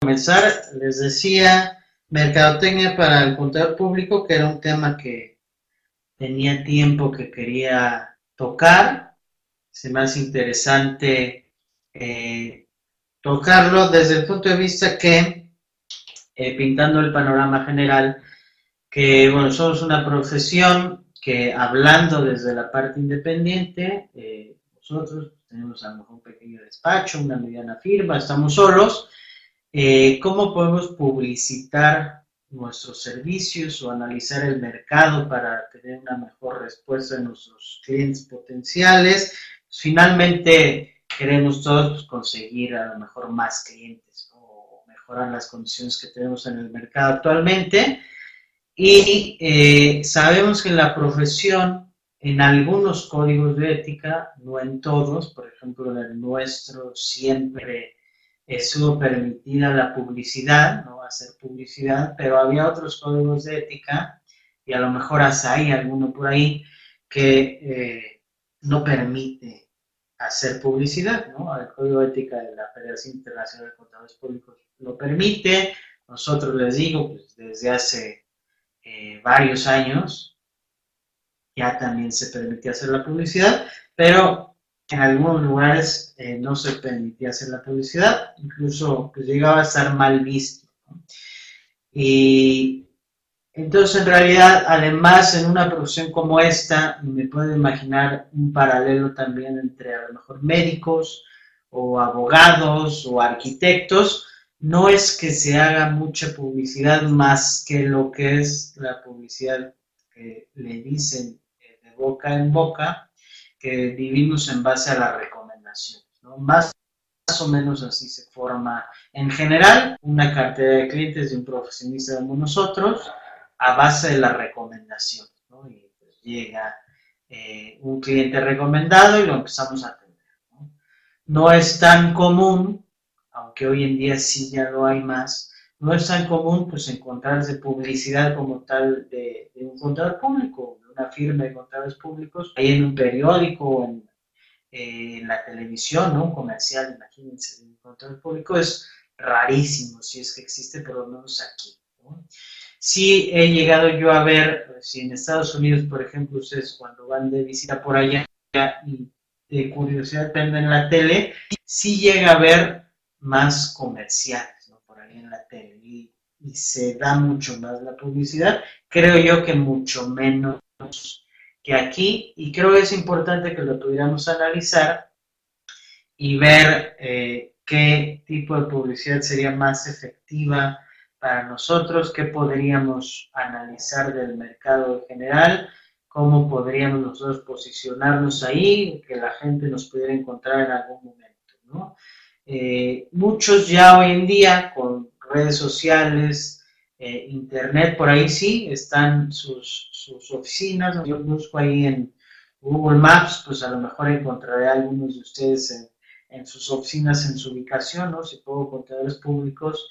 comenzar, les decía mercadotecnia para el contador público, que era un tema que tenía tiempo que quería tocar. Se me hace interesante eh, tocarlo desde el punto de vista que, eh, pintando el panorama general, que bueno, somos una profesión que hablando desde la parte independiente, eh, nosotros tenemos a lo mejor un pequeño despacho, una mediana firma, estamos solos, eh, ¿cómo podemos publicitar nuestros servicios o analizar el mercado para tener una mejor respuesta de nuestros clientes potenciales? Finalmente, queremos todos pues, conseguir a lo mejor más clientes o mejorar las condiciones que tenemos en el mercado actualmente. Y eh, sabemos que en la profesión, en algunos códigos de ética, no en todos, por ejemplo, en el nuestro siempre estuvo permitida la publicidad, no hacer publicidad, pero había otros códigos de ética, y a lo mejor hasta hay alguno por ahí, que eh, no permite hacer publicidad, ¿no? El código de ética de la Federación Internacional de Contadores Públicos lo permite, nosotros les digo, pues desde hace eh, varios años, ya también se permitía hacer la publicidad, pero en algunos lugares eh, no se permitía hacer la publicidad, incluso pues, llegaba a estar mal visto. Y entonces en realidad, además en una profesión como esta, me puedo imaginar un paralelo también entre a lo mejor médicos o abogados o arquitectos, no es que se haga mucha publicidad más que lo que es la publicidad que le dicen eh, de boca en boca, que vivimos en base a las recomendaciones. Más, más, o menos así se forma en general una cartera de clientes de un profesionista como nosotros a base de las recomendaciones. Y pues llega eh, un cliente recomendado y lo empezamos a atender. no es tan común aunque hoy en día sí ya lo hay más, no es tan común pues encontrarse publicidad como tal de, un contador público, de una firma de contadores públicos, ahí en un periódico o en, eh, la televisión, ¿no? Un comercial, imagínense, un contador público es rarísimo, si es que existe por lo menos aquí. ¿no? Sí he llegado yo a ver, si en Estados Unidos, por ejemplo, ustedes cuando van de visita por allá y de curiosidad prenden la tele, sí llega a ver más comerciales. Por ahí en la tele. Y, se da mucho más la publicidad. Creo yo que mucho menos que aquí. Y creo que es importante que lo pudiéramos analizar y ver eh, qué tipo de publicidad sería más efectiva para nosotros, qué podríamos analizar del mercado en general, cómo podríamos nosotros posicionarnos ahí, que la gente nos pudiera encontrar en algún momento. Eh, muchos ya hoy en día con redes sociales, eh, internet, por ahí sí, están sus, sus, oficinas. Yo busco ahí en Google Maps, pues a lo mejor encontraré a algunos de ustedes en, sus oficinas, en su ubicación, ¿no? Si pongo contadores públicos,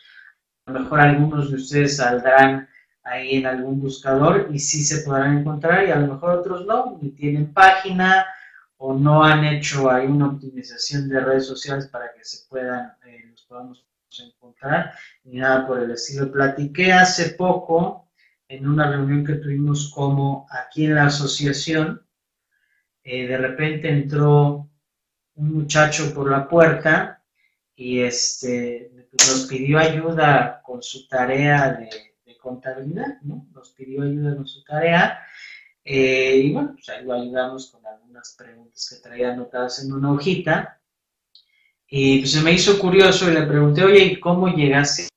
a lo mejor algunos de ustedes saldrán ahí en algún buscador y sí se podrán encontrar y a lo mejor otros no, ni tienen página o no han hecho ahí una optimización de redes sociales para que se puedan, eh, los podamos encontrar, ni nada por el estilo. Platiqué hace poco en una reunión que tuvimos como aquí en la asociación, eh, de repente entró un muchacho por la puerta y este, nos pidió ayuda con su tarea de, contabilidad, ¿no? Nos pidió ayuda con su tarea eh, y bueno, pues ahí lo ayudamos con algunas preguntas que traía anotadas en una hojita. Y pues se me hizo curioso y le pregunté, oye, ¿y cómo llegaste?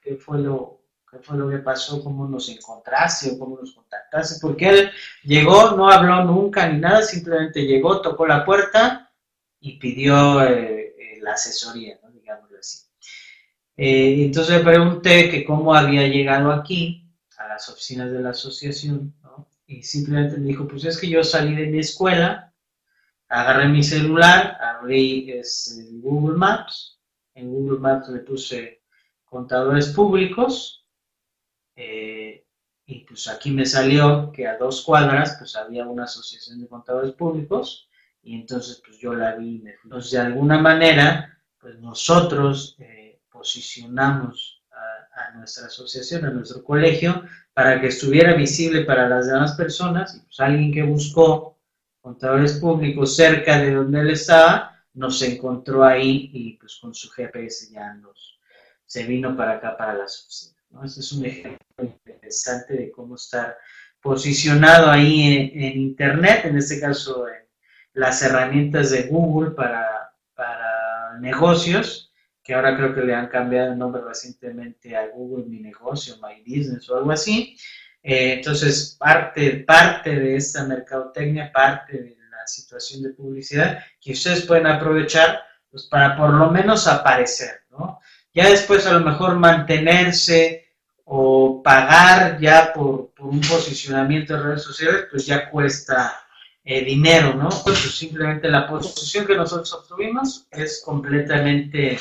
¿Qué fue lo, qué fue lo que pasó? ¿Cómo nos encontraste o cómo nos contactaste? Porque él llegó, no habló nunca ni nada, simplemente llegó, tocó la puerta y pidió eh, eh, la asesoría, ¿no? digámoslo así. entonces le pregunté que cómo había llegado aquí, a las oficinas de la asociación, y simplemente me dijo, pues es que yo salí de mi escuela, agarré mi celular, abrí este, Google Maps, en Google Maps le puse contadores públicos, eh, y pues aquí me salió que a dos cuadras pues había una asociación de contadores públicos, y entonces pues yo la vi. Entonces de alguna manera, pues nosotros, eh, posicionamos a, nuestra asociación, a nuestro colegio, para que estuviera visible para las demás personas. Y pues alguien que buscó contadores públicos cerca de donde él estaba, nos encontró ahí y pues con su GPS ya nos, se vino para acá, para la oficinas. ¿no? Este es un ejemplo interesante de cómo estar posicionado ahí en, Internet, en este caso en las herramientas de Google para, para negocios, que ahora creo que le han cambiado el nombre recientemente a Google Mi Negocio, My Business o algo así. Eh, entonces, parte, parte de esta mercadotecnia, parte de la situación de publicidad que ustedes pueden aprovechar pues, para por lo menos aparecer, ¿no? Ya después a lo mejor mantenerse o pagar ya por, un posicionamiento en redes sociales, pues ya cuesta eh, dinero, ¿no? Pues simplemente la posición que nosotros obtuvimos es completamente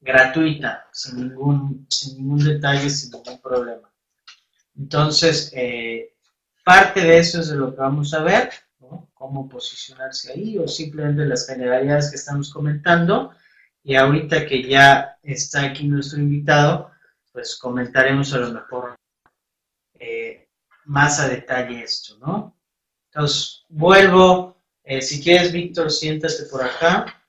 gratuita, sin ningún, sin ningún detalle, sin ningún problema. Entonces, eh, parte de eso es de lo que vamos a ver, ¿no? Cómo posicionarse ahí o simplemente las generalidades que estamos comentando. Y ahorita que ya está aquí nuestro invitado, pues comentaremos a lo mejor eh, más a detalle esto, ¿no? Entonces, vuelvo, eh, si quieres, Víctor, siéntate por acá,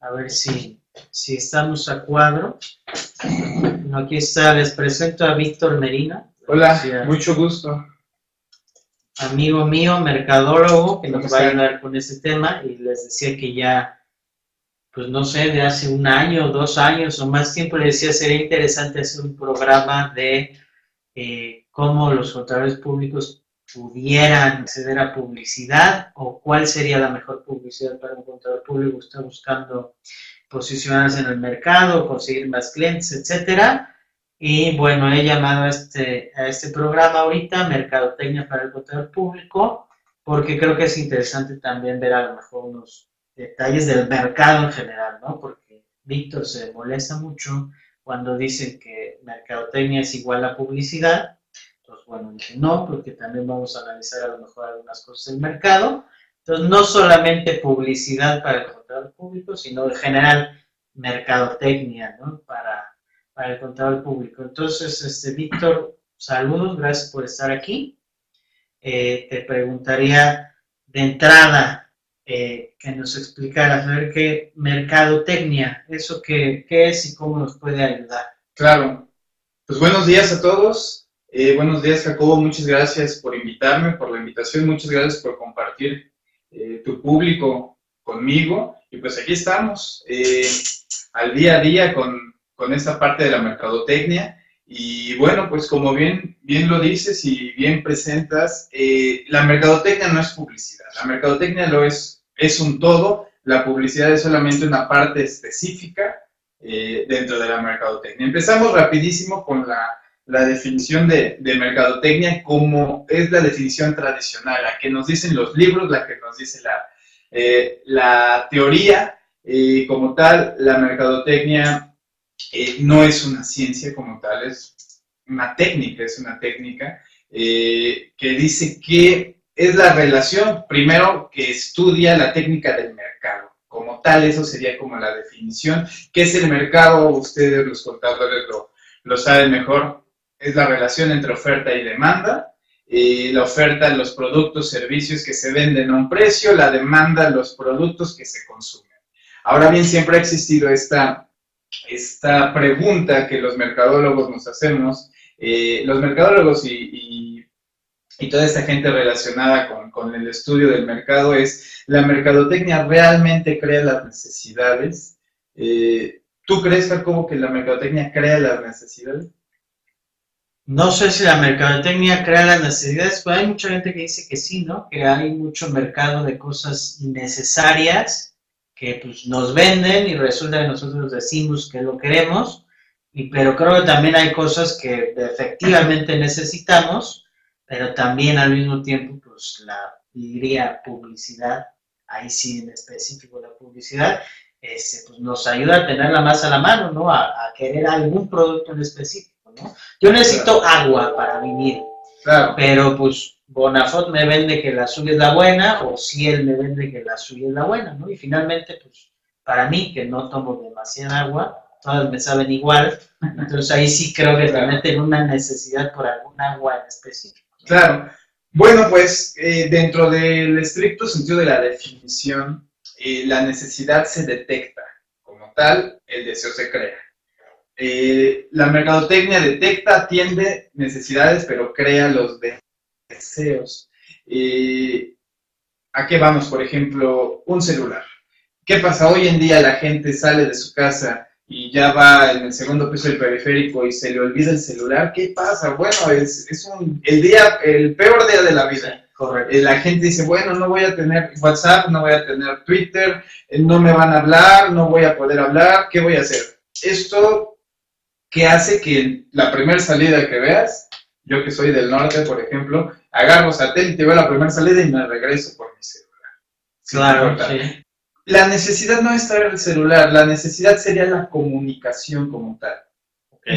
a ver si, si estamos a cuadro. Aquí está, les presento a Víctor Merina. Hola, mucho gusto. Amigo mío, mercadólogo, que nos va a ayudar con este tema y les decía que ya pues no sé, de hace un año, dos años o más tiempo, le decía, sería interesante hacer un programa de eh, cómo los contadores públicos pudieran acceder a publicidad o cuál sería la mejor publicidad para un contador público que está buscando posicionarse en el mercado, conseguir más clientes, etcétera. Y bueno, he llamado a este, a este programa ahorita, Mercadotecnia para el Contador Público, porque creo que es interesante también ver a lo mejor unos detalles del mercado en general, ¿no? Porque Víctor se molesta mucho cuando dicen que mercadotecnia es igual a publicidad. Entonces, bueno, dice no, porque también vamos a analizar a lo mejor algunas cosas del mercado. Entonces, no solamente publicidad para el contador público, sino en general mercadotecnia, ¿no? Para, para el contador público. Entonces, este, Víctor, saludos, gracias por estar aquí. Eh, te preguntaría de entrada, eh, que nos explicara, ver qué mercadotecnia, eso qué, qué, es y cómo nos puede ayudar. Claro, pues buenos días a todos. Eh, buenos días, Jacobo. Muchas gracias por invitarme, por la invitación. Muchas gracias por compartir eh, tu público conmigo. Y pues aquí estamos, al día a día con, con esta parte de la mercadotecnia. Y bueno, pues como bien, bien lo dices y bien presentas, eh, la mercadotecnia no es publicidad, la mercadotecnia lo es, es un todo, la publicidad es solamente una parte específica eh, dentro de la mercadotecnia. Empezamos rapidísimo con la, la definición de, de, mercadotecnia como es la definición tradicional, la que nos dicen los libros, la que nos dice la, eh, la teoría, como tal, la mercadotecnia eh, no es una ciencia como tal, es una técnica, es una técnica eh, que dice que es la relación, primero, que estudia la técnica del mercado. Como tal, eso sería como la definición. ¿Qué es el mercado? Ustedes, los contadores, lo, lo saben mejor. Es la relación entre oferta y demanda. Eh, la oferta, los productos, servicios que se venden a un precio, la demanda, los productos que se consumen. Ahora bien, siempre ha existido esta esta pregunta que los mercadólogos nos hacemos, eh, los mercadólogos y, y, toda esta gente relacionada con, con, el estudio del mercado es, ¿la mercadotecnia realmente crea las necesidades? Eh, ¿Tú crees, Jacobo, que la mercadotecnia crea las necesidades? No sé si la mercadotecnia crea las necesidades, pero hay mucha gente que dice que sí, ¿no? Que hay mucho mercado de cosas innecesarias que pues, nos venden y resulta que nosotros decimos que lo queremos, y, pero creo que también hay cosas que efectivamente necesitamos, pero también al mismo tiempo, pues la diría publicidad, ahí sí en específico la publicidad, este, pues nos ayuda a tenerla más a la mano, ¿no? A, a querer algún producto en específico, ¿no? Yo necesito agua para vivir, claro. pero pues Bonafont me vende que la suya es la buena o si él me vende que la suya es la buena, ¿no? Y finalmente, pues, para mí, que no tomo demasiada agua, todas me saben igual, entonces ahí sí creo que también tengo una necesidad por algún agua en específico. Claro. Bueno, pues eh, dentro del estricto sentido de la definición, eh, la necesidad se detecta como tal, el deseo se crea. Eh, la mercadotecnia detecta, atiende necesidades, pero crea los deseos. ¿A qué vamos? Por ejemplo, un celular. ¿Qué pasa? Hoy en día la gente sale de su casa y ya va en el segundo piso del periférico y se le olvida el celular, ¿qué pasa? Bueno, es, es un, el día, el peor día de la vida. Correcto. La gente dice, bueno, no voy a tener WhatsApp, no voy a tener Twitter, eh, no me van a hablar, no voy a poder hablar, ¿qué voy a hacer? Esto que hace que la primera salida que veas, yo que soy del norte, por ejemplo, agarro satélite, veo la primera salida y me regreso por mi celular. Claro, sí la necesidad no es estar el celular, la necesidad sería la comunicación como tal.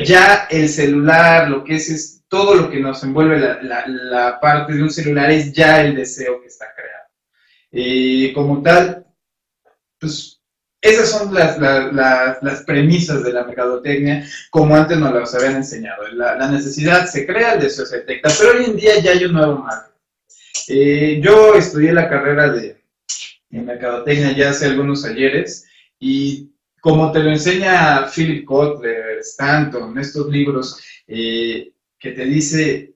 Ya el celular, lo que es, es todo lo que nos envuelve la, parte de un celular es ya el deseo que está creado. Y como tal, pues esas son las, las, premisas de la mercadotecnia, como antes nos las habían enseñado. La, necesidad se crea, el deseo se detecta, pero hoy en día ya hay un nuevo marco. Eh, yo estudié la carrera de, Mercadotecnia ya hace algunos ayeres y como te lo enseña Philip Kotler, Stanton, estos libros eh, que te dice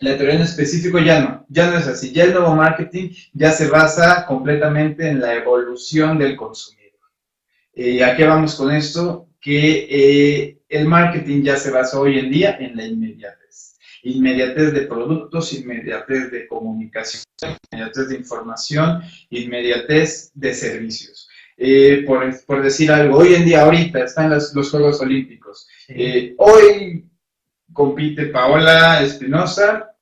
la teoría en específico ya no, ya no es así. Ya el nuevo marketing ya se basa completamente en la evolución del consumidor. Eh, ¿A qué vamos con esto? Que eh, el marketing ya se basa hoy en día en la inmediatez inmediatez de productos, inmediatez de comunicación, inmediatez de información, inmediatez de servicios. Eh, por, decir algo, hoy en día, ahorita están los, Juegos Olímpicos. Eh, hoy compite Paola Espinosa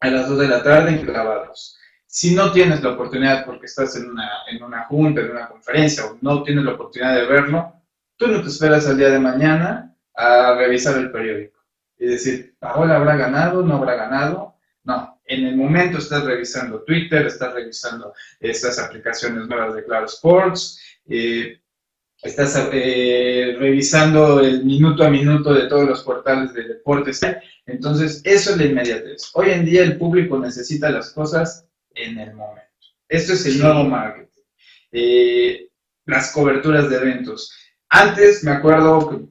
a las 2 de la tarde en clavados. Si no tienes la oportunidad porque estás en una, en una junta, en una conferencia, o no tienes la oportunidad de verlo, tú no te esperas al día de mañana a revisar el periódico y decir, Paola habrá ganado, no habrá ganado. No, en el momento estás revisando Twitter, estás revisando estas aplicaciones nuevas de Claro Sports, eh, estás eh, revisando el minuto a minuto de todos los portales de deportes. Entonces, eso es la inmediatez. Hoy en día el público necesita las cosas en el momento. Esto es el nuevo marketing. Eh, las coberturas de eventos. Antes, me acuerdo que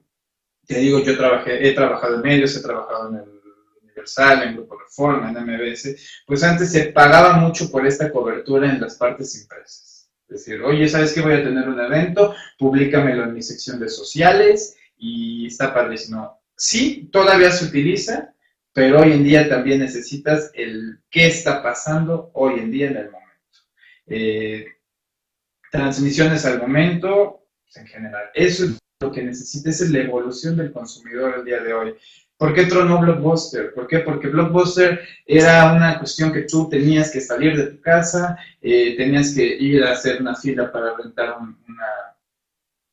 te digo, yo trabajé, he trabajado en medios, he trabajado en el Universal, en Grupo Reforma, en MBS, pues antes se pagaba mucho por esta cobertura en las partes impresas. Es decir, oye, ¿sabes que voy a tener un evento? Públicamelo en mi sección de sociales y está padrísimo. Sí, todavía se utiliza, pero hoy en día también necesitas el qué está pasando hoy en día en el momento. Eh, transmisiones al momento, pues, en general. Eso es lo que necesita es la evolución del consumidor el día de hoy. ¿Por qué tronó Blockbuster? ¿Por qué? Porque Blockbuster era una cuestión que tú tenías que salir de tu casa, eh, tenías que ir a hacer una fila para rentar una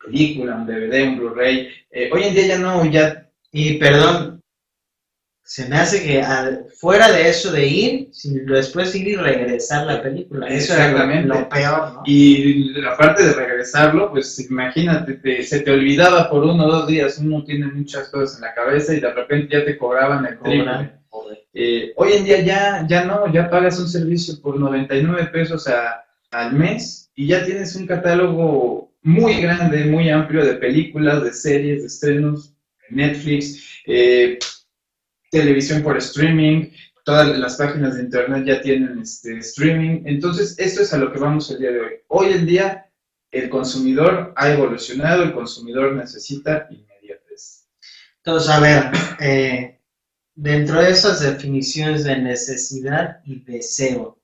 película, un DVD, un Blu-ray. Eh, hoy en día ya no, ya... Y perdón, se me hace que fuera de eso de ir, después ir y regresar la película. Eso es lo, peor, ¿no? Y aparte de regresarlo, pues imagínate, se te olvidaba por uno o dos días, uno tiene muchas cosas en la cabeza y de repente ya te cobraban el triple. Eh, hoy en día ya, ya no, ya pagas un servicio por 99 pesos al mes y ya tienes un catálogo muy grande, muy amplio de películas, de series, de estrenos, Netflix. Eh, televisión por streaming, todas las páginas de internet ya tienen este streaming. Entonces, esto es a lo que vamos el día de hoy. Hoy en día, el consumidor ha evolucionado, el consumidor necesita inmediatez. Entonces, a ver, eh, dentro de esas definiciones de necesidad y deseo,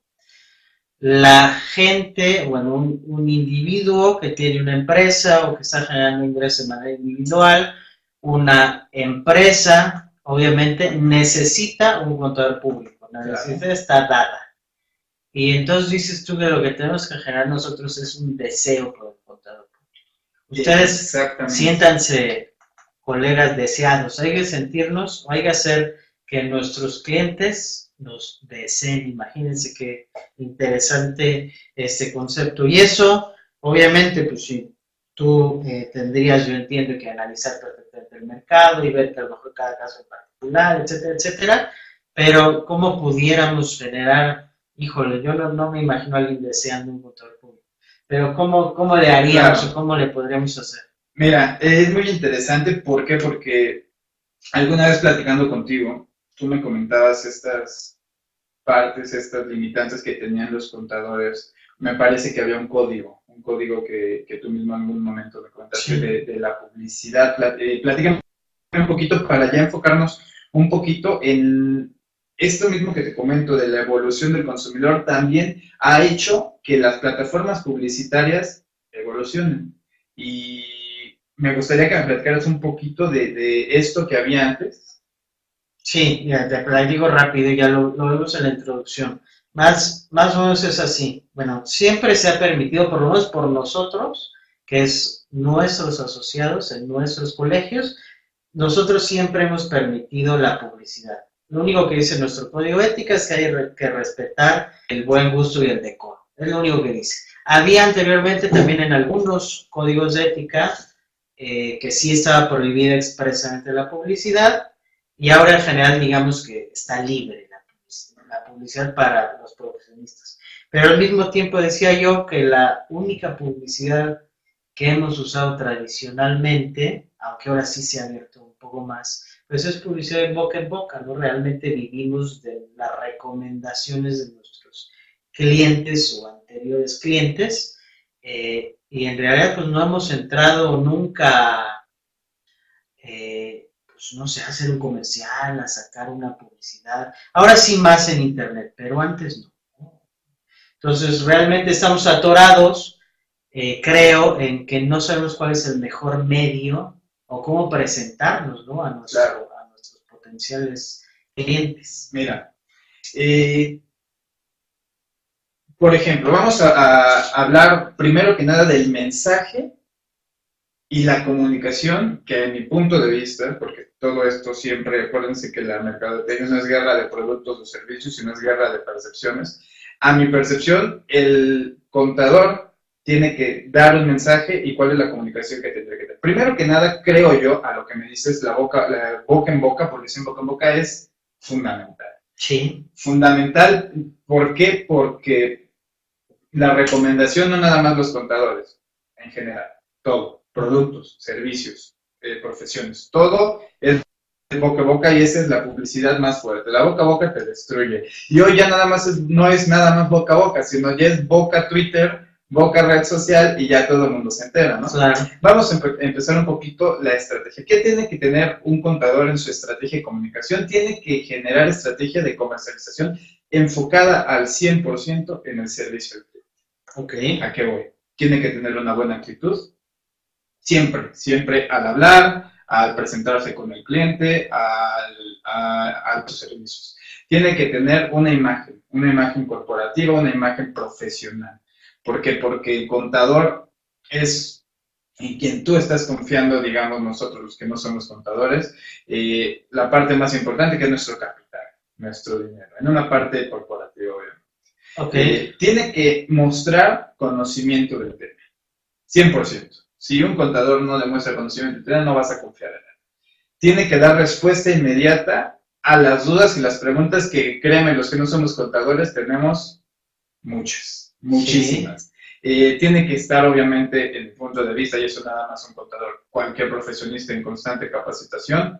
la gente, bueno, un, un individuo que tiene una empresa o que está generando ingresos de manera individual, una empresa obviamente necesita un contador público, la necesidad está dada. Y entonces dices tú que lo que tenemos que generar nosotros es un deseo por el contador público. Ustedes siéntanse, colegas deseados, hay que sentirnos, hay que hacer que nuestros clientes nos deseen. Imagínense qué interesante este concepto. Y eso, obviamente, pues sí, tú eh, tendrías, yo entiendo, que analizar perfectamente el mercado y ver que a cada caso en particular, etcétera, etcétera, pero ¿cómo pudiéramos generar, híjole, yo no, me imagino a alguien deseando un motor público, pero ¿cómo, cómo le haríamos o cómo le podríamos hacer? Mira, es muy interesante, ¿por qué? Porque alguna vez platicando contigo, tú me comentabas estas partes, estas limitantes que tenían los contadores. Me parece que había un código, un código que, que tú mismo en algún momento me comentaste de, la publicidad. Eh, platícame un poquito para ya enfocarnos un poquito en esto mismo que te comento de la evolución del consumidor también ha hecho que las plataformas publicitarias evolucionen. Y me gustaría que me platicaras un poquito de, esto que había antes. Sí, ya, te digo rápido, ya lo, vemos en la introducción. Más, más o menos es así. Bueno, siempre se ha permitido, por lo menos por nosotros, que es nuestros asociados en nuestros colegios, nosotros siempre hemos permitido la publicidad. Lo único que dice nuestro código ética es que hay que respetar el buen gusto y el decoro. Es lo único que dice. Había anteriormente también en algunos códigos de ética eh, que sí estaba prohibida expresamente la publicidad y ahora en general digamos que está libre publicidad, para los profesionistas. Pero al mismo tiempo decía yo que la única publicidad que hemos usado tradicionalmente, aunque ahora sí se ha abierto un poco más, pues es publicidad de boca en boca, ¿no? Realmente vivimos de las recomendaciones de nuestros clientes o anteriores clientes eh, y en realidad pues no hemos entrado nunca, pues no sé, a hacer un comercial, a sacar una publicidad. Ahora sí más en internet, pero antes no. Entonces realmente estamos atorados, eh, creo, en que no sabemos cuál es el mejor medio o cómo presentarnos ¿no? a, a nuestros potenciales clientes. Mira, eh, por ejemplo, vamos a, hablar primero que nada del mensaje y la comunicación, que en mi punto de vista, porque todo esto siempre, acuérdense que la mercadotecnia no es guerra de productos o servicios, sino es guerra de percepciones. A mi percepción, el contador tiene que dar un mensaje y cuál es la comunicación que tendría que tener. Primero que nada, creo yo, a lo que me dices, la boca, la boca en boca, por decir boca en boca, es fundamental. Sí. Fundamental, ¿por qué? Porque la recomendación no nada más los contadores, en general, todo, productos, servicios, eh, profesiones, todo es boca a boca y esa es la publicidad más fuerte. La boca a boca te destruye. Y hoy ya nada más no es nada más boca a boca, sino ya es boca Twitter, boca red social y ya todo el mundo se entera, ¿no? Vamos a empezar un poquito la estrategia. ¿Qué tiene que tener un contador en su estrategia de comunicación? Tiene que generar estrategia de comercialización enfocada al 100% en el servicio Ok. ¿A qué voy? Tiene que tener una buena actitud. Siempre, siempre al hablar, al presentarse con el cliente, al, a, tus servicios. Tiene que tener una imagen, una imagen corporativa, una imagen profesional. ¿Por qué? Porque el contador es en quien tú estás confiando, digamos nosotros los que no somos contadores, eh, la parte más importante que es nuestro capital, nuestro dinero, en una parte corporativa, obviamente. Okay. tiene que mostrar conocimiento del tema. 100%. Si un contador no demuestra conocimiento tema, no vas a confiar en él. Tiene que dar respuesta inmediata a las dudas y las preguntas que, créeme, los que no somos contadores tenemos muchas, muchísimas. Eh, tiene que estar, obviamente, en el punto de vista, y eso nada más un contador, cualquier profesionista en constante capacitación.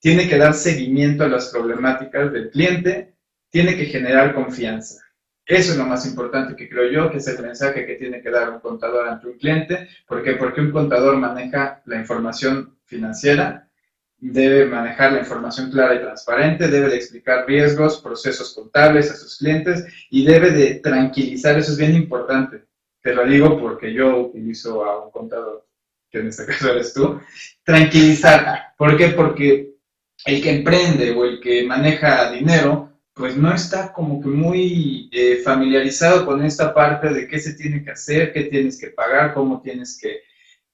Tiene que dar seguimiento a las problemáticas del cliente. Tiene que generar confianza eso es lo más importante que creo yo, que es el mensaje que tiene que dar un contador ante un cliente. ¿Por qué? Porque un contador maneja la información financiera, debe manejar la información clara y transparente, debe de explicar riesgos, procesos contables a sus clientes y debe de tranquilizar, eso es bien importante. Te lo digo porque yo utilizo a un contador, que en este caso eres tú, tranquilizar. ¿Por qué? Porque el que emprende o el que maneja dinero pues no está como que muy eh, familiarizado con esta parte de qué se tiene que hacer, qué tienes que pagar, cómo tienes que,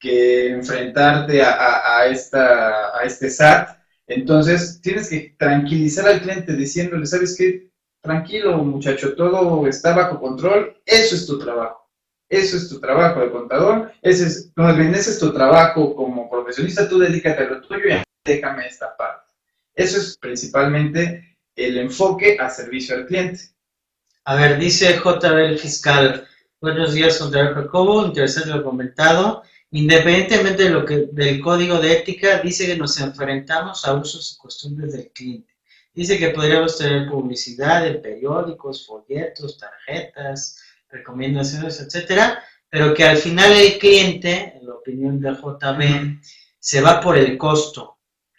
enfrentarte a, esta, a este SAT. Entonces, tienes que tranquilizar al cliente diciéndole, ¿sabes qué? Tranquilo, muchacho, todo está bajo control, eso es tu trabajo. Eso es tu trabajo de contador, ese es, más bien, ese es tu trabajo como profesionista, tú dedícate a lo tuyo y déjame esta parte. Eso es principalmente el enfoque a servicio al cliente. A ver, dice JB el fiscal, buenos días, contador Jacobo, interesante lo comentado. Independientemente de lo que, del código de ética, dice que nos enfrentamos a usos y costumbres del cliente. Dice que podríamos tener publicidad de periódicos, folletos, tarjetas, recomendaciones, etcétera, pero que al final el cliente, en la opinión de JB, se va por el costo,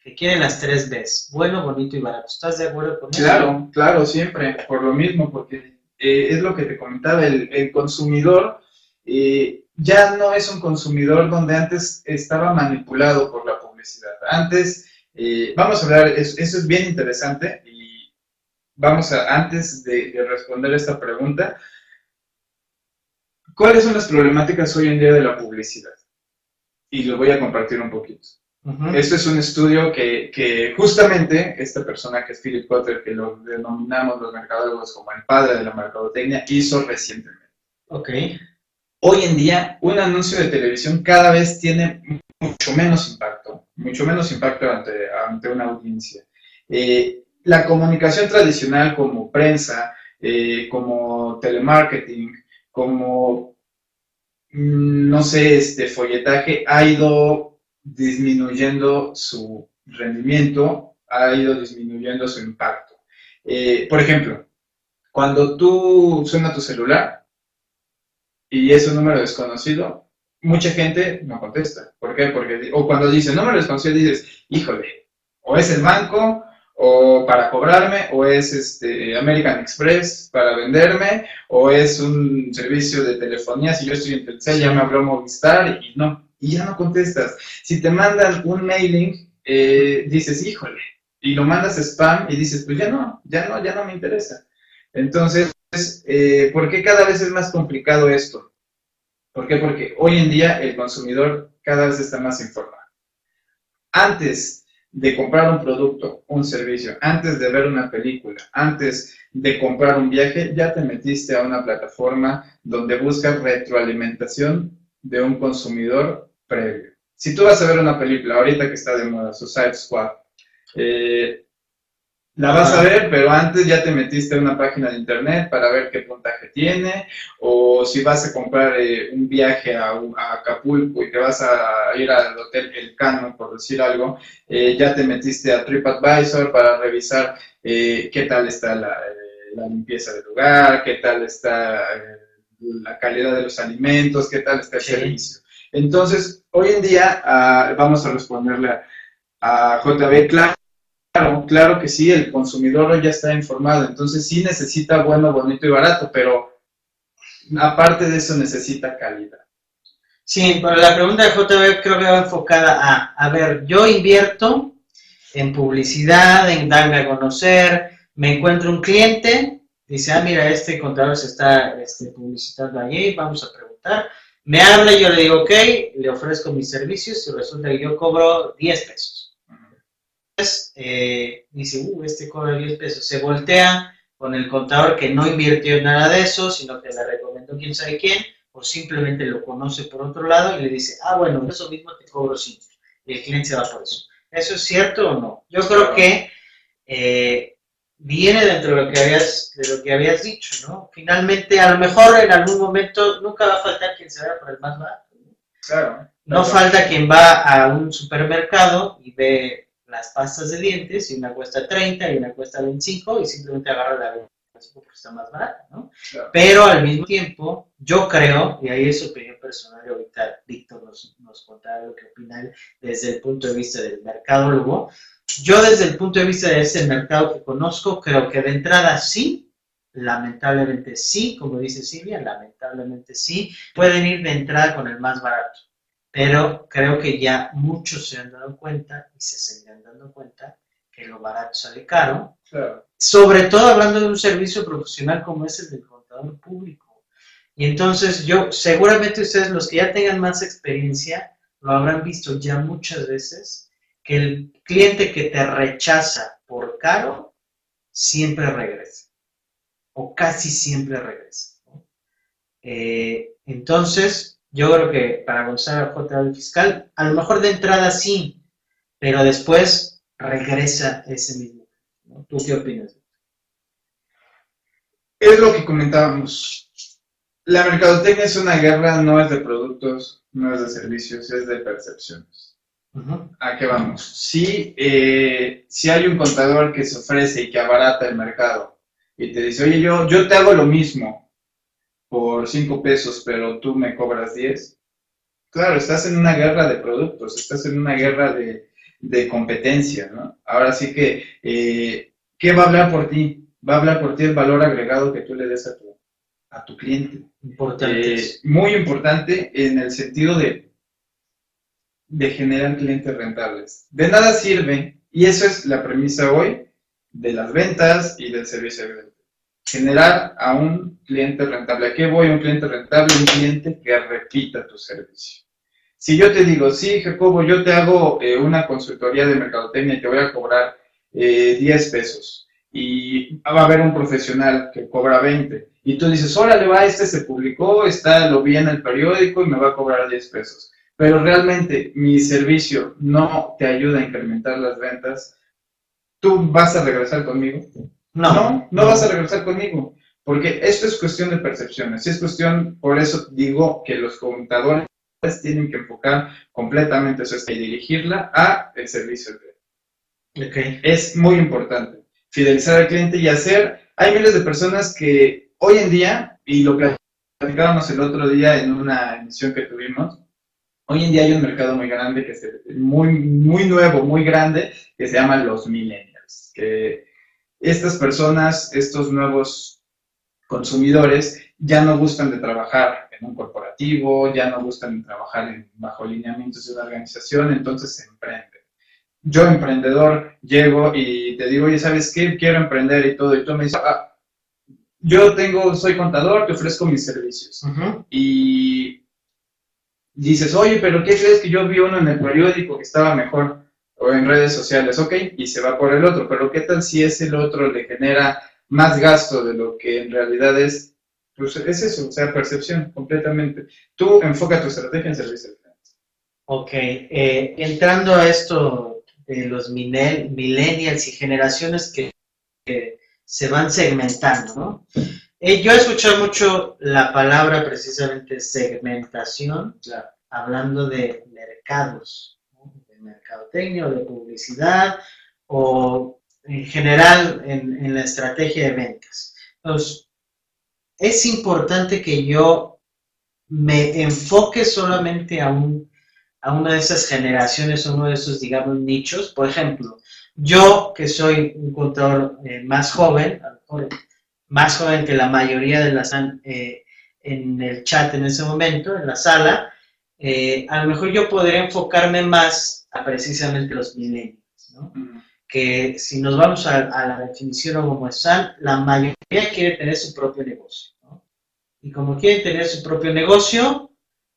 que quiere las tres Bs, bueno, bonito y barato. ¿Estás de acuerdo con eso? Claro, claro, siempre, por lo mismo, porque eh, es lo que te comentaba, el, consumidor eh, ya no es un consumidor donde antes estaba manipulado por la publicidad. Antes, eh, vamos a hablar, eso, es bien interesante y vamos a, antes de, responder esta pregunta, ¿cuáles son las problemáticas hoy en día de la publicidad? Y lo voy a compartir un poquito. Esto es un estudio que, que, justamente esta persona que es Philip Potter, que lo denominamos los mercadólogos como el padre de la mercadotecnia, hizo recientemente. Ok hoy en día un anuncio de televisión cada vez tiene mucho menos impacto, mucho menos impacto ante, ante una audiencia. Eh, la comunicación tradicional como prensa, eh, como telemarketing, como, mm, no sé, este folletaje, ha ido disminuyendo su rendimiento, ha ido disminuyendo su impacto. Eh, por ejemplo, cuando tú suena tu celular, y es un número desconocido, mucha gente no contesta. ¿Por qué? Porque, o cuando dice número desconocido, dices, híjole, o es el banco, o para cobrarme, o es este American Express para venderme, o es un servicio de telefonía, si yo estoy en Telcel, ya me habló Movistar, y no, y ya no contestas. Si te mandan un mailing, eh, dices, híjole, y lo mandas spam y dices, pues ya no, ya no, ya no me interesa. Entonces, eh, ¿por qué cada vez es más complicado esto? ¿Por qué? Porque hoy en día el consumidor cada vez está más informado. Antes de comprar un producto, un servicio, antes de ver una película, antes de comprar un viaje, ya te metiste a una plataforma donde buscas retroalimentación de un consumidor previo. Si tú vas a ver una película, ahorita que está de moda, Suicide Squad, eh, la vas a ver, pero antes ya te metiste a una página de internet para ver qué puntaje tiene, o si vas a comprar eh, un viaje a, Acapulco y te vas a ir al Hotel El Cano, por decir algo, eh, ya te metiste a TripAdvisor para revisar eh, qué tal está la, limpieza del lugar, qué tal está la calidad de los alimentos, qué tal está el servicio. Entonces, hoy en día, ah, vamos a responderle a, a JB, claro Claro, que sí, el consumidor ya está informado, entonces sí necesita bueno, bonito y barato, pero aparte de eso necesita calidad. Sí, pero la pregunta de JB creo que va enfocada a, a ver, yo invierto en publicidad, en darme a conocer, me encuentro un cliente, dice, ah, mira, este contador se está este, publicitando allí, vamos a preguntar, me habla y yo le digo, ok, le ofrezco mis servicios y resulta que yo cobro 10 pesos eh, dice, uh, este cobra 10 pesos, se voltea con el contador que no invirtió en nada de eso, sino que le recomendó quién sabe quién, o simplemente lo conoce por otro lado y le dice, ah, bueno, eso mismo te cobro 5. Y el cliente se va por eso. ¿Eso es cierto o no? Yo creo que eh, viene dentro de lo, que habías, de lo que habías dicho, ¿no? Finalmente, a lo mejor en algún momento nunca va a faltar quien se vaya por el más barato. Claro. No falta quien va a un supermercado y ve las pastas de dientes y una cuesta 30 y una cuesta 25 y simplemente agarra la 25 porque está más barata, ¿no? Pero al mismo tiempo, yo creo, y ahí es opinión personal, y ahorita Víctor nos, nos contará lo que opina desde el punto de vista del mercadólogo, yo desde el punto de vista de ese mercado que conozco, creo que de entrada sí, lamentablemente sí, como dice Silvia, lamentablemente sí, pueden ir de entrada con el más barato. Pero creo que ya muchos se han dado cuenta y se seguirán dando cuenta que lo barato sale caro, sobre todo hablando de un servicio profesional como es el del contador público. Y entonces yo, seguramente ustedes, los que ya tengan más experiencia, lo habrán visto ya muchas veces, que el cliente que te rechaza por caro, siempre regresa, o casi siempre regresa. Eh, Entonces, yo creo que para Gonzalo J. fiscal, a lo mejor de entrada sí, pero después regresa ese mismo. ¿Tú qué opinas? Es lo que comentábamos. La mercadotecnia es una guerra, no es de productos, no es de servicios, es de percepciones. ¿A qué vamos? Si, eh, si hay un contador que se ofrece y que abarata el mercado y te dice, oye, yo, yo te hago lo mismo por 5 pesos, pero tú me cobras 10, claro, estás en una guerra de productos, estás en una guerra de, de competencia, ¿no? Ahora sí que, eh, ¿qué va a hablar por ti? Va a hablar por ti el valor agregado que tú le des a tu, a tu cliente. Importante. Eh, muy importante en el sentido de, de generar clientes rentables. De nada sirve, y eso es la premisa hoy de las ventas y del servicio de. Generar a un cliente rentable. ¿A qué voy? Un cliente rentable, un cliente que repita tu servicio. Si yo te digo, sí, Jacobo, yo te hago eh, una consultoría de mercadotecnia y te voy a cobrar 10 eh, pesos y va a haber un profesional que cobra 20 y tú dices, órale, va, este se publicó, está, lo vi en el periódico y me va a cobrar 10 pesos. Pero realmente mi servicio no te ayuda a incrementar las ventas, ¿tú vas a regresar conmigo? No, no, no vas a regresar conmigo. Porque esto es cuestión de percepciones. Es cuestión, por eso digo que los contadores tienen que enfocar completamente su y dirigirla a el servicio al cliente. Es muy importante fidelizar al cliente y hacer. Hay miles de personas que hoy en día, y lo platicábamos el otro día en una emisión que tuvimos, hoy en día hay un mercado muy grande, que es muy, muy nuevo, muy grande, que se llama los millennials. Que estas personas, estos nuevos consumidores, ya no gustan de trabajar en un corporativo, ya no gustan trabajar en, bajo lineamientos de una organización, entonces se emprenden. Yo, emprendedor, llego y te digo, oye, ¿sabes qué? Quiero emprender y todo, y tú me dices, ah, yo tengo, soy contador, te ofrezco mis servicios. Y dices, oye, pero ¿qué crees que yo vi uno en el periódico que estaba mejor? O en redes sociales, ok, y se va por el otro, pero ¿qué tal si ese el otro le genera más gasto de lo que en realidad es pues es eso, o sea, percepción completamente. Tú enfoca tu estrategia en servicio al cliente. Ok, eh, entrando a esto de los millennials y generaciones que, se van segmentando, ¿no? Eh, yo he escuchado mucho la palabra precisamente segmentación, hablando de mercados, de mercadotecnia o de publicidad o en general en, en la estrategia de ventas. Entonces, es importante que yo me enfoque solamente a, un, a una de esas generaciones, uno de esos, digamos, nichos. Por ejemplo, yo que soy un contador eh, más joven, más joven que la mayoría de las eh, en el chat en ese momento, en la sala, eh, a lo mejor yo podría enfocarme más a precisamente los millennials, ¿no? que si nos vamos a, la definición o como están, la mayoría quiere tener su propio negocio. Y como quieren tener su propio negocio,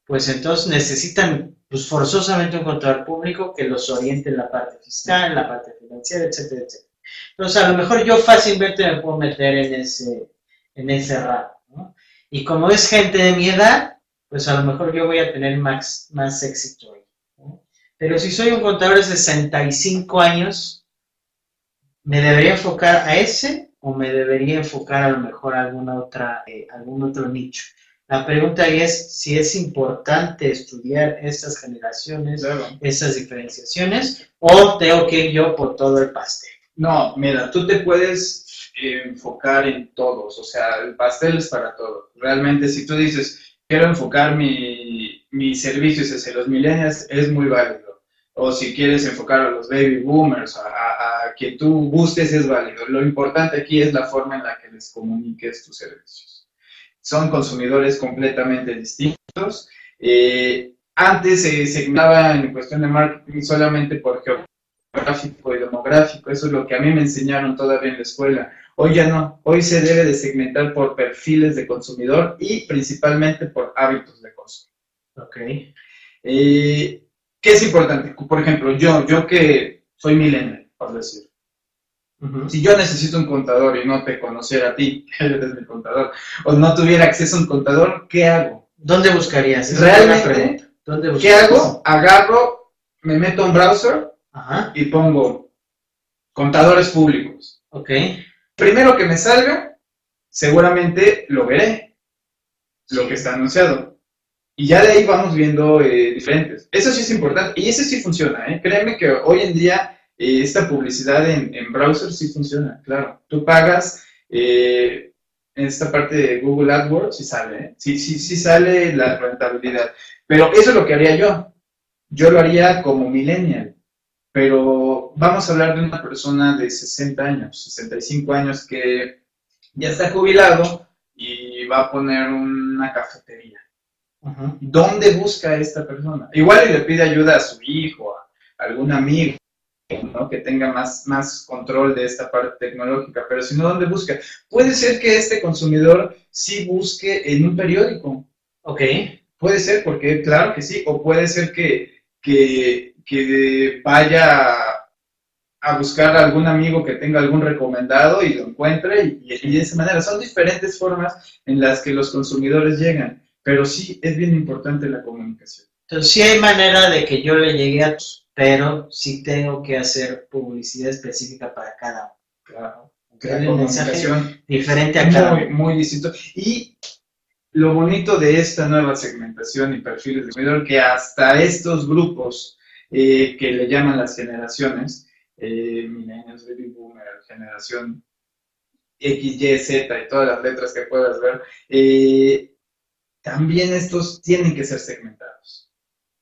pues entonces necesitan pues, forzosamente un contador público que los oriente en la parte fiscal, en la parte financiera, etcétera, etcétera. Entonces, a lo mejor yo fácilmente me puedo meter en ese, en ese ¿no? Y como es gente de mi edad, pues a lo mejor yo voy a tener más, más éxito ahí. Pero si soy un contador de 65 años, ¿Me debería enfocar a ese o me debería enfocar a lo mejor a alguna otra, eh, algún otro nicho? La pregunta es si es importante estudiar estas generaciones, estas diferenciaciones, o tengo que ir yo por todo el pastel. No, mira, tú te puedes eh, enfocar en todos, o sea, el pastel es para todos. Realmente, si tú dices, quiero enfocar mi, mis servicios hacia los millennials, es muy válido o si quieres enfocar a los baby boomers, a, a, que tú gustes, es válido. Lo importante aquí es la forma en la que les comuniques tus servicios. Son consumidores completamente distintos. Eh, antes se segmentaba en cuestión de marketing solamente por geográfico y demográfico, eso es lo que a mí me enseñaron todavía en la escuela. Hoy ya no, hoy se debe de segmentar por perfiles de consumidor y principalmente por hábitos de consumo. Ok. Eh, ¿Qué es importante? Por ejemplo, yo, yo que soy millennial, por decir. Si yo necesito un contador y no te conociera a ti, eres mi contador, o no tuviera acceso a un contador, ¿qué hago? ¿Dónde buscarías? Realmente. ¿Dónde ¿Qué buscarías? hago? Agarro, me meto a un browser Ajá, y pongo contadores públicos. ok. Primero que me salga, seguramente lo veré, lo que está anunciado. Y ya de ahí vamos viendo eh, diferentes. Eso sí es importante. Y eso sí funciona, ¿eh? Créeme que hoy en día eh, esta publicidad en, en browser sí funciona, claro. Tú pagas eh, en esta parte de Google AdWords y sale. Sí, sí, sí sale la rentabilidad. Pero eso es lo que haría yo. Yo lo haría como millennial. Pero vamos a hablar de una persona de 60 años, 65 años que ya está jubilado y va a poner una cafetería. ¿Dónde busca esta persona? Igual y le pide ayuda a su hijo, a algún amigo, ¿no? que tenga más, más control de esta parte tecnológica, pero si no, ¿dónde busca? Puede ser que este consumidor sí busque en un periódico, Ok, puede ser, porque claro que sí, o puede ser que, que, que vaya a buscar a algún amigo que tenga algún recomendado y lo encuentre y, y de esa manera. Son diferentes formas en las que los consumidores llegan, pero sí es bien importante la comunicación. entonces sí hay manera de que yo le llegue a todos, pero sí tengo que hacer publicidad específica para cada uno. Claro. Comunicación diferente a cada muy, uno. muy distinto. Y lo bonito de esta nueva segmentación y perfiles de consumidor, que hasta estos grupos eh, que le llaman las generaciones, eh, millennials, baby boomer, generación X, Y, Z y todas las letras que puedas ver, eh, también estos tienen que ser segmentados.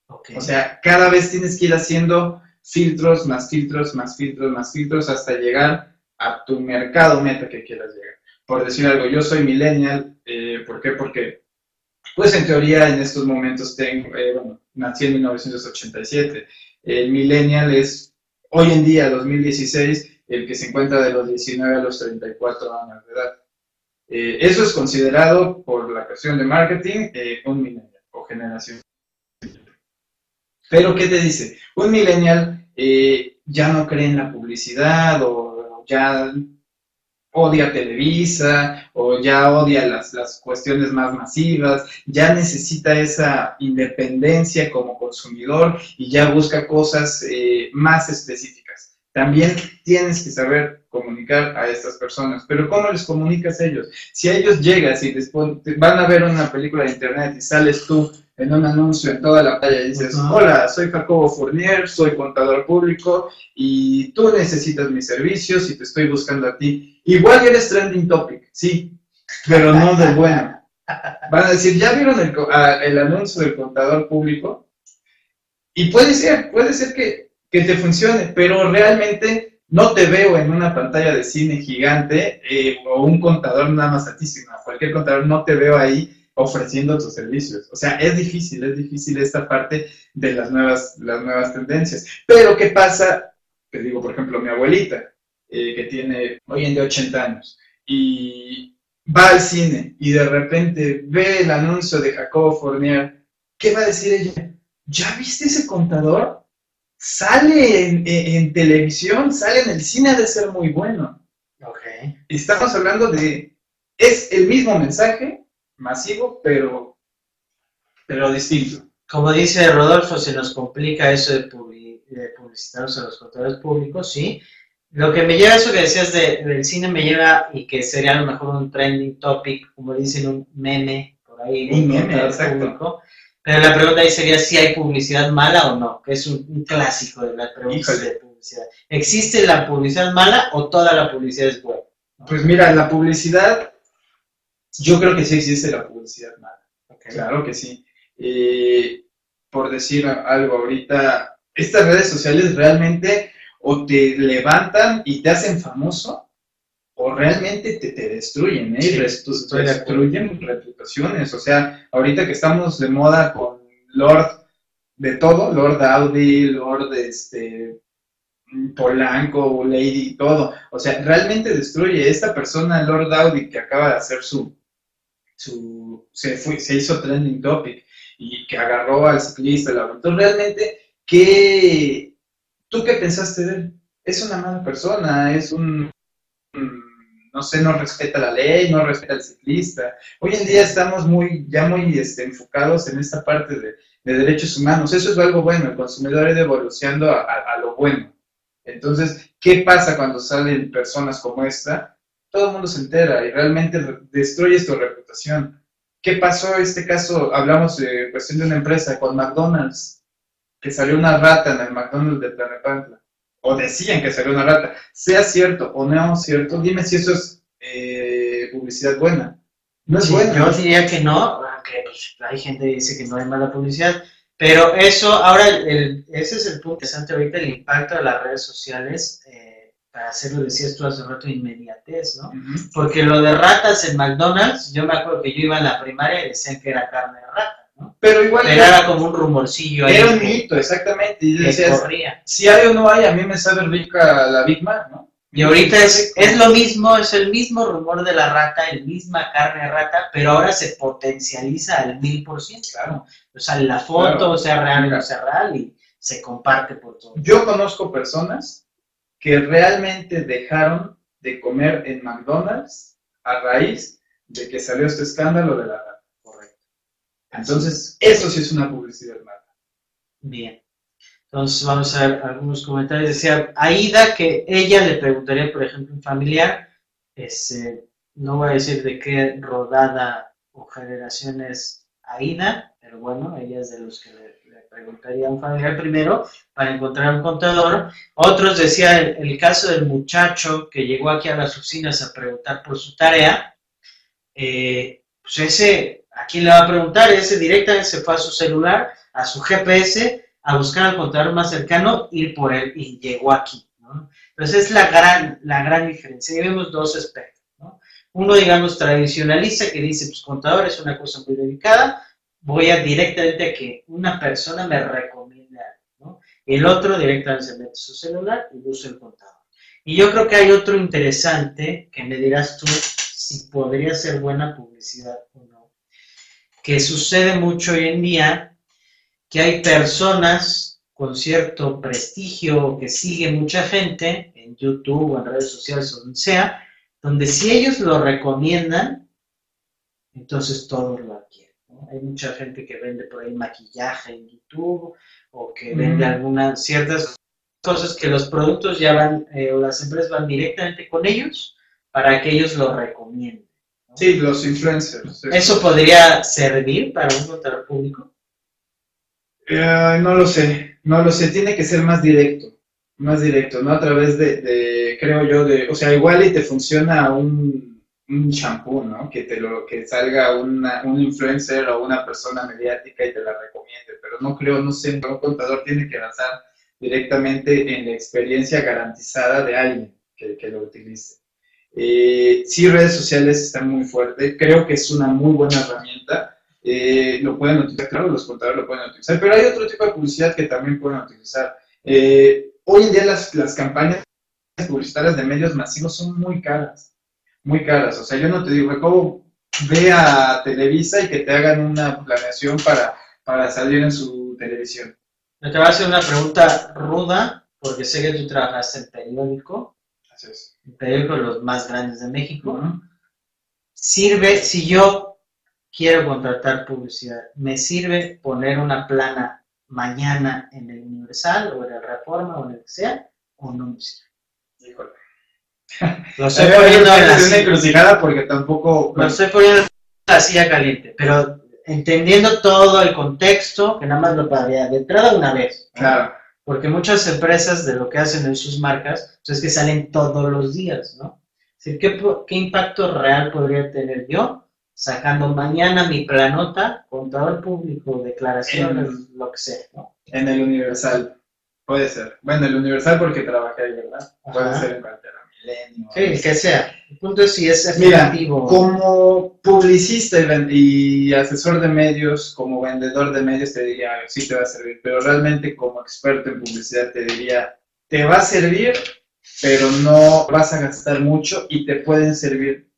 Ok. O sea, cada vez tienes que ir haciendo filtros, más filtros, más filtros, más filtros, hasta llegar a tu mercado meta que quieras llegar. Por decir algo, yo soy millennial, eh, ¿por qué? Porque, pues en teoría en estos momentos tengo, eh, bueno, nací en 1987. El millennial es hoy en día, 2016, el que se encuentra de los 19 a los 34 años de edad. Eh, eso es considerado por la cuestión de marketing eh, un millennial o generación. Pero, ¿qué te dice? Un millennial eh, ya no cree en la publicidad o ya odia Televisa o ya odia las, las cuestiones más masivas, ya necesita esa independencia como consumidor y ya busca cosas eh, más específicas. También tienes que saber comunicar a estas personas, pero ¿cómo les comunicas a ellos? Si a ellos llegas y te- van a ver una película de internet y sales tú en un anuncio en toda la playa y dices, hola, soy Jacobo Fournier, soy contador público y tú necesitas mis servicios y te estoy buscando a ti. Igual eres trending topic, sí, pero no de bueno. Van a decir, ¿ya vieron el, co- a- el anuncio del contador público? Y puede ser, puede ser que, que te funcione, pero realmente no te veo en una pantalla de cine gigante eh, o un contador nada más altísimo. Cualquier contador no te veo ahí ofreciendo tus servicios. O sea, es difícil, es difícil esta parte de las nuevas, las nuevas tendencias. Pero, ¿qué pasa? Te digo, por ejemplo, mi abuelita, eh, que tiene hoy en día 80 años, y va al cine y de repente ve el anuncio de Jacobo Fournier, ¿qué va a decir ella? ¿Ya viste ese contador? Sale en, en- en televisión, sale en el cine, ha de ser muy bueno. Ok. Estamos hablando de, es el mismo mensaje, masivo, pero, pero distinto. Como dice Rodolfo, se nos complica eso de, publi- de publicitarnos a los contadores públicos, sí. Lo que me lleva a eso que decías de- del cine me lleva y que sería a lo mejor un trending topic, como dicen, un meme por ahí. Un meme, exacto. público. Pero la pregunta ahí sería si hay publicidad mala o no, que es un, un clásico de las preguntas Híjole. de publicidad. ¿Existe la publicidad mala o toda la publicidad es buena? Pues mira, la publicidad, yo creo que sí existe la publicidad mala. Claro que sí. Eh, por decir algo ahorita, estas redes sociales realmente o te levantan y te hacen famoso o realmente te, te destruyen, ¿eh? Sí, Y acuerdo. destruyen reputaciones. O sea, ahorita que estamos de moda con Lord de todo, Lord Audi, Lord este, Polanco, Lady, todo. O sea, realmente destruye. Esta persona, Lord Audi, que acaba de hacer su, su se, fue, se hizo trending topic y que agarró al ciclista, aventó. Realmente, ¿qué, ¿tú qué pensaste de él? Es una mala persona, es un, un- no sé, no respeta la ley, no respeta al ciclista. Hoy en día estamos muy, ya muy este, enfocados en esta parte de, derechos humanos. Eso es algo bueno, el consumidor ha evolucionando a lo bueno. Entonces, ¿qué pasa cuando salen personas como esta? Todo el mundo se entera y realmente destruyes tu reputación. ¿Qué pasó en este caso? Hablamos de cuestión de una empresa con McDonald's, que salió una rata en el McDonald's de Tlanepantla. O decían que salió una rata. Sea cierto o no cierto, dime si eso es eh, publicidad buena. No es buena. Yo diría que no, aunque pues, hay gente que dice que no hay mala publicidad. Pero eso, ahora, el, ese es el punto interesante ahorita, el impacto de las redes sociales, eh, para hacerlo, decías tú hace rato, inmediatez, ¿no? Porque lo de ratas en McDonald's, yo me acuerdo que yo iba en la primaria y decían que era carne de rata, ¿no? Pero igual era, como un rumorcillo ahí. Era un mito, exactamente. Y decías, si hay o no hay, a mí me sabe rica la Big Mac, ¿no? Y ahorita es, es lo mismo, es el mismo rumor de la rata, el misma carne de rata, pero ahora se potencializa al mil por ciento. Claro. O sea, la foto, sea real o sea real, y se comparte por todo. Yo conozco personas que realmente dejaron de comer en McDonald's a raíz de que salió este escándalo de la rata. Correcto. Entonces, eso sí es una publicidad mala. Bien. Entonces vamos a ver algunos comentarios. Decía Aida que ella le preguntaría, por ejemplo, un familiar, este, no voy a decir de qué rodada o generación es Aida, pero bueno, ella es de los que le, preguntaría a un familiar primero para encontrar un contador. Otros decía el, caso del muchacho que llegó aquí a las oficinas a preguntar por su tarea. Eh, pues ese, ¿a quién le va a preguntar? Ese directamente se fue a su celular, a su GPS a buscar al contador más cercano, ir por él y llegó aquí. ¿no? Entonces es la gran, la gran diferencia. Y vemos dos aspectos. ¿no? Uno, digamos, tradicionalista, que dice, pues contador es una cosa muy delicada, voy a directamente a que una persona me recomiende algo. ¿no? El otro directamente se mete su celular y usa el contador. Y yo creo que hay otro interesante que me dirás tú si podría ser buena publicidad o no, que sucede mucho hoy en día que hay personas con cierto prestigio que sigue mucha gente en YouTube o en redes sociales o donde sea, donde si ellos lo recomiendan, entonces todos lo Hay mucha gente que vende por ahí maquillaje en YouTube o que vende algunas ciertas cosas que los productos ya van eh, o las empresas van directamente con ellos para que ellos lo recomienden. Sí, los influencers. ¿Eso podría servir para un contador público? Eh, no lo sé, no lo sé, tiene que ser más directo, más directo, ¿no? A través de, creo yo, de, o sea, igual y te funciona un, un shampoo, ¿no? Que te lo, que salga una, un influencer o una persona mediática y te la recomiende, pero no creo, no sé, un contador tiene que basar directamente en la experiencia garantizada de alguien que, que lo utilice. Eh, sí, redes sociales están muy fuertes, creo que es una muy buena herramienta, eh, lo pueden utilizar, claro, los contadores lo pueden utilizar, pero hay otro tipo de publicidad que también pueden utilizar. Eh, hoy en día las, las campañas publicitarias de medios masivos son muy caras, muy caras. O sea, yo no te digo, ¿cómo ve a Televisa y que te hagan una planeación para, para salir en su televisión? te voy a hacer una pregunta ruda, porque sé que tú trabajas en periódico. Así es. En periódico de los más grandes de México. Sirve, si yo quiero contratar publicidad, ¿me sirve poner una plana mañana en el Universal o en el Reforma o en el que sea? ¿O no me sirve? Híjole. Lo estoy poniendo en la una encrucijada porque tampoco... Lo estoy poniendo en la silla caliente, pero entendiendo todo el contexto, que nada más lo pagaría de entrada una vez. Claro. Porque muchas empresas de lo que hacen en sus marcas pues es que salen todos los días, ¿no? ¿qué, ¿Qué impacto real podría tener yo sacando mañana mi planota, contador público, declaraciones, lo que sea, ¿no? En el Universal, puede ser. Bueno, el Universal porque trabajé ahí, ¿verdad? Puede ser en Pantera Milenio. Sí, que sea. El punto es si es efectivo. Mira, como publicista y asesor de medios, como vendedor de medios, te diría, sí te va a servir, pero realmente como experto en publicidad te diría, te va a servir, pero no vas a gastar mucho y te pueden servir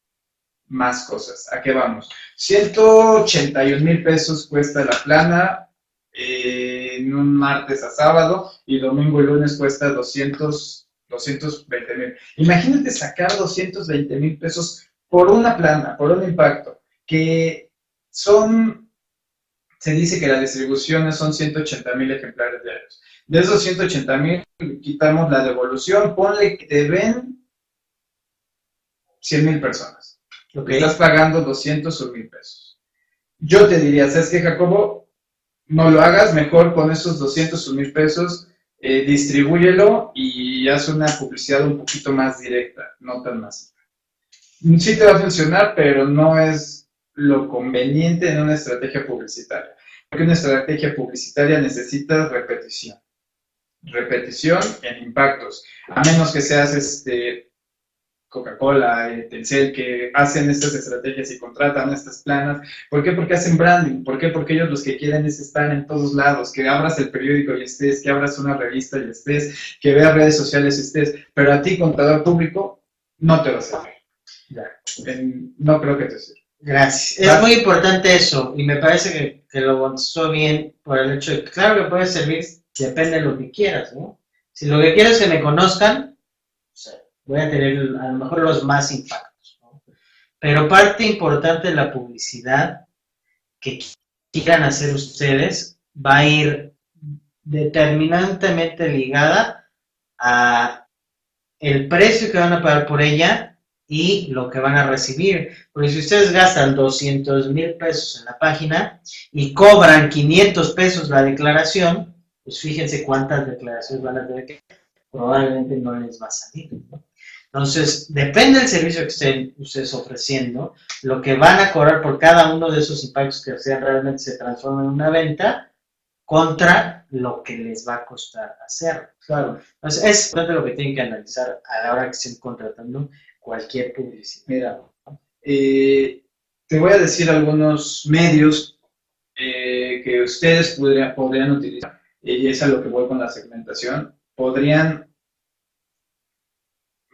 más cosas. ¿A qué vamos? 181 mil pesos cuesta la plana eh, en un martes a sábado y domingo y lunes cuesta 200 220 mil. Imagínate sacar 220 mil pesos por una plana, por un impacto, que son, se dice que las distribuciones son 180 mil ejemplares diarios. De esos 180 mil, quitamos la devolución, ponle que te ven 100 mil personas. Estás pagando 200 o mil pesos. Yo te diría, ¿sabes qué, Jacobo? No lo hagas, mejor con esos 200 o mil pesos, eh, distribúyelo y haz una publicidad un poquito más directa, no tan masiva. Sí te va a funcionar, pero no es lo conveniente en una estrategia publicitaria. Porque una estrategia publicitaria necesita repetición. Repetición en impactos. A menos que seas este, Coca-Cola, eh, Telcel, que hacen estas estrategias y contratan estas planas. ¿Por qué? Porque hacen branding. ¿Por qué? Porque ellos los que quieren es estar en todos lados, que abras el periódico y estés, que abras una revista y estés, que veas redes sociales y estés. Pero a ti, contador público, no te va a servir. no creo que te sirva. Gracias. Es muy importante eso y me parece que, que lo contestó bien por el hecho de que, claro que puede servir, depende de lo que quieras, ¿no? Si lo que quieres es que me conozcan, voy a tener a lo mejor los más impactos. Pero parte importante de la publicidad que quieran hacer ustedes va a ir determinantemente ligada a el precio que van a pagar por ella y lo que van a recibir. Porque si ustedes gastan 200 mil pesos en la página y cobran 500 pesos la declaración, pues fíjense cuántas declaraciones van a tener que probablemente no les va a salir. ¿no? Entonces, depende del servicio que estén ustedes ofreciendo, lo que van a cobrar por cada uno de esos impactos que sean realmente se transformen en una venta contra lo que les va a costar hacerlo. Claro. Entonces, es importante lo que tienen que analizar a la hora que estén contratando cualquier publicidad. Mira, eh, te voy a decir algunos medios eh, que ustedes podrían, podrían utilizar, y es a lo que voy con la segmentación, podrían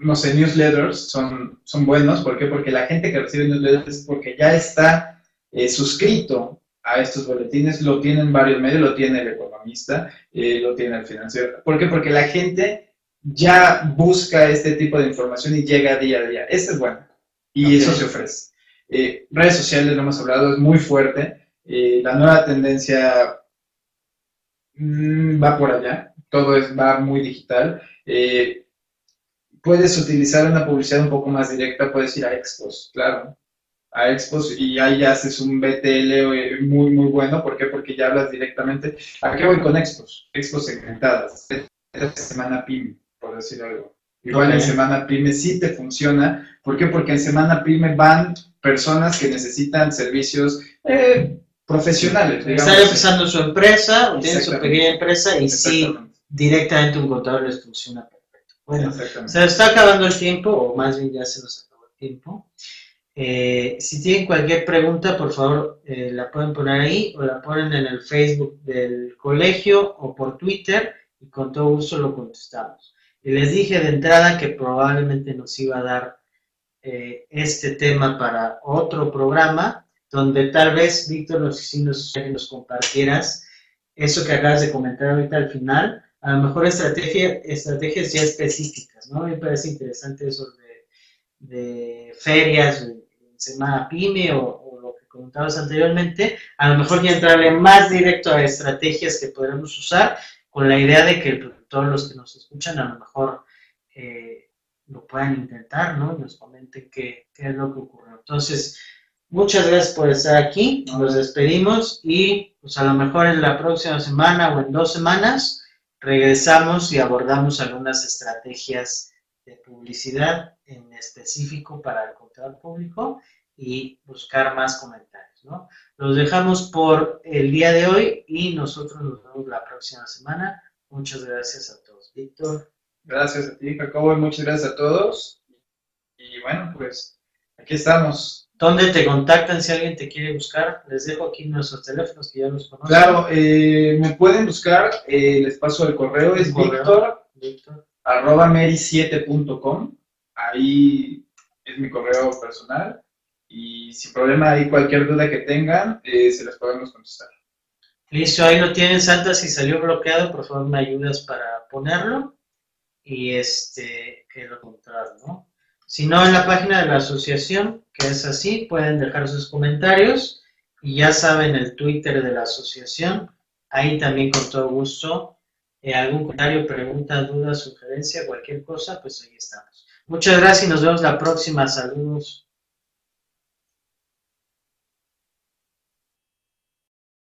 no sé, newsletters son, son buenos. ¿Por qué? Porque la gente que recibe newsletters es porque ya está eh, suscrito a estos boletines, lo tienen varios medios, lo tiene el economista, eh, lo tiene el financiero. ¿Por qué? Porque la gente ya busca este tipo de información y llega día a día. Este es bueno y eso se ofrece. Eh, redes sociales, lo hemos hablado, es muy fuerte. la nueva tendencia mm, va por allá, todo es, va muy digital puedes utilizar una publicidad un poco más directa, puedes ir a Expos, claro, a Expos y ahí haces un BTL eh, muy, muy bueno. ¿Por qué? Porque ya hablas directamente. ¿A qué voy con Expos? Expos segmentadas. Esta semana PYME, por decir algo. Igual en Semana PYME sí te funciona. ¿Por qué? Porque en Semana PYME van personas que necesitan servicios eh, profesionales. Están empezando su empresa, tienen su pequeña empresa y sí, directamente un contador les funciona bueno, se nos está acabando el tiempo, o más bien ya se nos acabó el tiempo. Eh, si tienen cualquier pregunta, por favor, eh, la pueden poner ahí o la ponen en el Facebook del colegio o por Twitter y con todo gusto lo contestamos. Y les dije de entrada que probablemente nos iba a dar eh, este tema para otro programa, donde tal vez, Víctor, nos, si nos, nos compartieras eso que acabas de comentar ahorita al final, a lo mejor estrategia, estrategias ya específicas, ¿no? Me parece interesante eso de, de ferias, Semana PYME o, lo que comentabas anteriormente, a lo mejor ya entrarle más directo a estrategias que podremos usar con la idea de que todos los que nos escuchan a lo mejor eh, lo puedan intentar, ¿no? Y nos comenten qué, qué es lo que ocurrió. Entonces, muchas gracias por estar aquí, nos despedimos y pues a lo mejor en la próxima semana o en dos semanas regresamos y abordamos algunas estrategias de publicidad en específico para el contador público y buscar más comentarios. ¿no? Los dejamos por el día de hoy y nosotros nos vemos la próxima semana. Muchas gracias a todos. Víctor. Gracias a ti, Jacobo, y muchas gracias a todos. Y bueno, pues aquí estamos. ¿Dónde te contactan si alguien te quiere buscar? Les dejo aquí nuestros teléfonos que ya los conocen. Claro, eh, me pueden buscar, eh, les paso el correo, es Víctor, arroba meri7.com, ahí es mi correo personal y sin problema hay cualquier duda que tengan, eh, se las podemos contestar. Listo, ahí lo tienen, Santa, si salió bloqueado, por favor me ayudas para ponerlo. y este, que lo encontrar, ¿no? Si no, en la página de la asociación, que es así, pueden dejar sus comentarios y ya saben el Twitter de la asociación, ahí también con todo gusto. Eh, algún comentario, pregunta, duda, sugerencia, cualquier cosa, pues ahí estamos. Muchas gracias y nos vemos la próxima. Saludos.